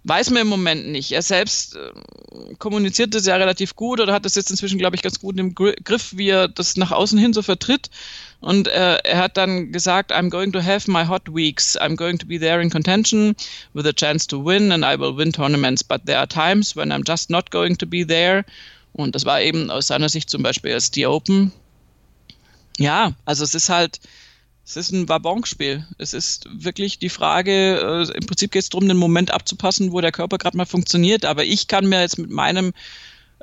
weiß man im Moment nicht. Er selbst äh, kommuniziert das ja relativ gut oder hat das jetzt inzwischen, glaube ich, ganz gut im Griff, wie er das nach außen hin so vertritt. Und äh, er hat dann gesagt, I'm going to have my hot weeks. I'm going to be there in contention with a chance to win and I will win tournaments. But there are times when I'm just not going to be there. Und das war eben aus seiner Sicht zum Beispiel als die Open. Ja, also es ist halt, es ist ein Wabonspiel. Es ist wirklich die Frage, äh, im Prinzip geht es darum, den Moment abzupassen, wo der Körper gerade mal funktioniert. Aber ich kann mir jetzt mit meinem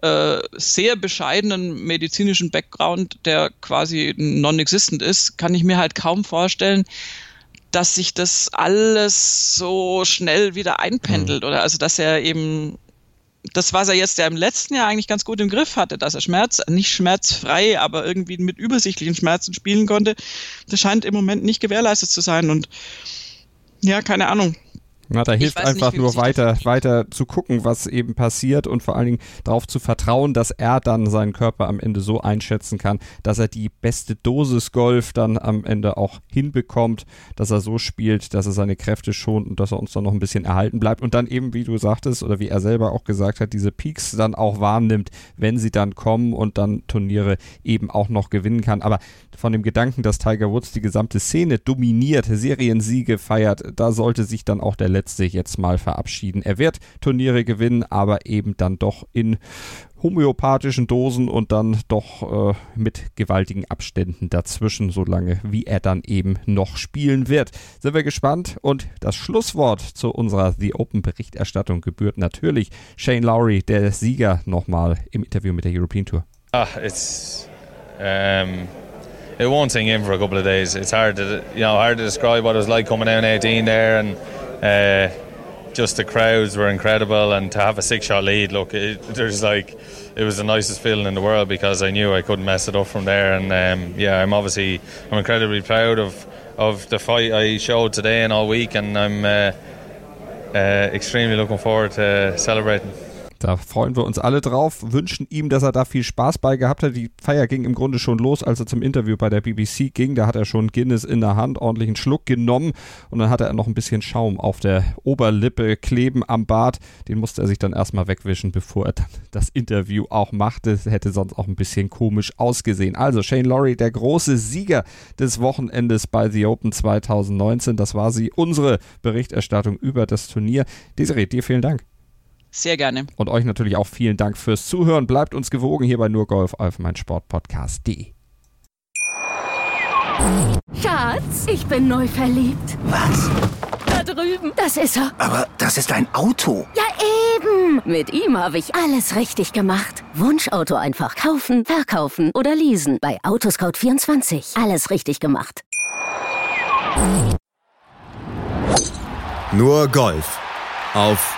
äh, sehr bescheidenen medizinischen Background, der quasi non-existent ist, kann ich mir halt kaum vorstellen, dass sich das alles so schnell wieder einpendelt mhm. oder also dass er eben das, was er jetzt ja im letzten Jahr eigentlich ganz gut im Griff hatte, dass er Schmerz, nicht schmerzfrei, aber irgendwie mit übersichtlichen Schmerzen spielen konnte, das scheint im Moment nicht gewährleistet zu sein und ja, keine Ahnung. Na, da hilft einfach nicht, nur weiter, weiter zu gucken, was eben passiert und vor allen Dingen darauf zu vertrauen, dass er dann seinen Körper am Ende so einschätzen kann, dass er die beste Dosis Golf dann am Ende auch hinbekommt, dass er so spielt, dass er seine Kräfte schont und dass er uns dann noch ein bisschen erhalten bleibt und dann eben, wie du sagtest oder wie er selber auch gesagt hat, diese Peaks dann auch wahrnimmt, wenn sie dann kommen und dann Turniere eben auch noch gewinnen kann. Aber von dem Gedanken, dass Tiger Woods die gesamte Szene dominiert, Seriensiege feiert, da sollte sich dann auch der letzte jetzt mal verabschieden. Er wird Turniere gewinnen, aber eben dann doch in homöopathischen Dosen und dann doch äh, mit gewaltigen Abständen dazwischen, solange wie er dann eben noch spielen wird. Sind wir gespannt und das Schlusswort zu unserer The Open Berichterstattung gebührt natürlich Shane Lowry, der Sieger nochmal im Interview mit der European Tour. Ah, it's um, it won't sink in for a couple of days. It's hard to you know hard to describe what it was like coming out 18 there and uh, just the crowds were incredible and to have a six shot lead. Look, it, there's like it was the nicest feeling in the world because I knew I couldn't mess it up from there. And um, yeah, I'm obviously I'm incredibly proud of of the fight I showed today and all week, and I'm uh, uh, extremely looking forward to celebrating. Da freuen wir uns alle drauf, wünschen ihm, dass er da viel Spaß bei gehabt hat. Die Feier ging im Grunde schon los, als er zum Interview bei der BBC ging. Da hat er schon Guinness in der Hand, ordentlichen Schluck genommen und dann hatte er noch ein bisschen Schaum auf der Oberlippe kleben am Bart. Den musste er sich dann erstmal wegwischen, bevor er dann das Interview auch machte. Das hätte sonst auch ein bisschen komisch ausgesehen. Also Shane Laurie, der große Sieger des Wochenendes bei The Open 2019. Das war sie, unsere Berichterstattung über das Turnier. Desiree, dir vielen Dank. Sehr gerne. Und euch natürlich auch vielen Dank fürs Zuhören. Bleibt uns gewogen hier bei nur Golf auf meinsportpodcast.de. Schatz, ich bin neu verliebt. Was? Da drüben. Das ist er. Aber das ist ein Auto. Ja, eben. Mit ihm habe ich alles richtig gemacht. Wunschauto einfach kaufen, verkaufen oder leasen. Bei Autoscout24. Alles richtig gemacht. Nur Golf auf